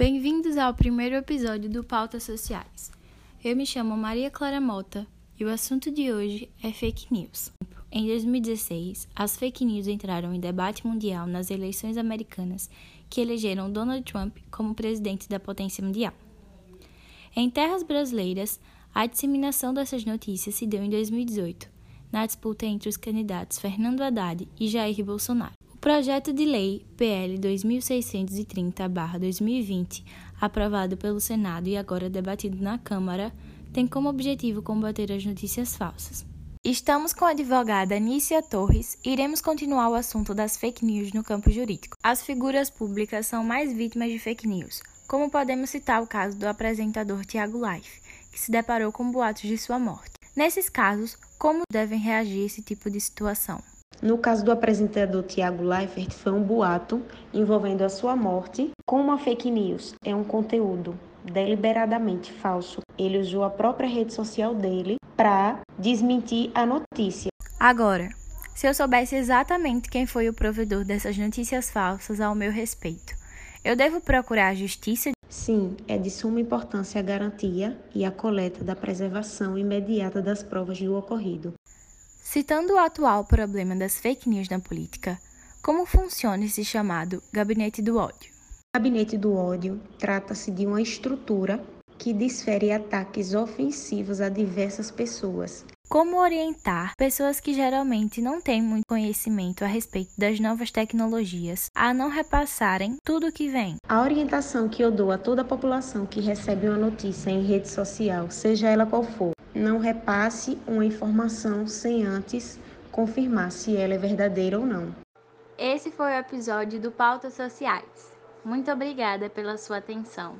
Bem-vindos ao primeiro episódio do Pautas Sociais. Eu me chamo Maria Clara Mota e o assunto de hoje é fake news. Em 2016, as fake news entraram em debate mundial nas eleições americanas que elegeram Donald Trump como presidente da potência mundial. Em terras brasileiras, a disseminação dessas notícias se deu em 2018, na disputa entre os candidatos Fernando Haddad e Jair Bolsonaro. Projeto de lei PL 2630-2020, aprovado pelo Senado e agora debatido na Câmara, tem como objetivo combater as notícias falsas. Estamos com a advogada Anícia Torres e iremos continuar o assunto das fake news no campo jurídico. As figuras públicas são mais vítimas de fake news, como podemos citar o caso do apresentador Tiago Life, que se deparou com boatos de sua morte. Nesses casos, como devem reagir a esse tipo de situação? No caso do apresentador Tiago Leifert, foi um boato envolvendo a sua morte com uma fake news. É um conteúdo deliberadamente falso. Ele usou a própria rede social dele para desmentir a notícia. Agora, se eu soubesse exatamente quem foi o provedor dessas notícias falsas ao meu respeito, eu devo procurar a justiça? Sim, é de suma importância a garantia e a coleta da preservação imediata das provas do ocorrido. Citando o atual problema das fake news na política, como funciona esse chamado gabinete do ódio? O gabinete do ódio trata-se de uma estrutura que desfere ataques ofensivos a diversas pessoas. Como orientar pessoas que geralmente não têm muito conhecimento a respeito das novas tecnologias a não repassarem tudo o que vem? A orientação que eu dou a toda a população que recebe uma notícia em rede social, seja ela qual for, não repasse uma informação sem antes confirmar se ela é verdadeira ou não. Esse foi o episódio do Pautas Sociais. Muito obrigada pela sua atenção.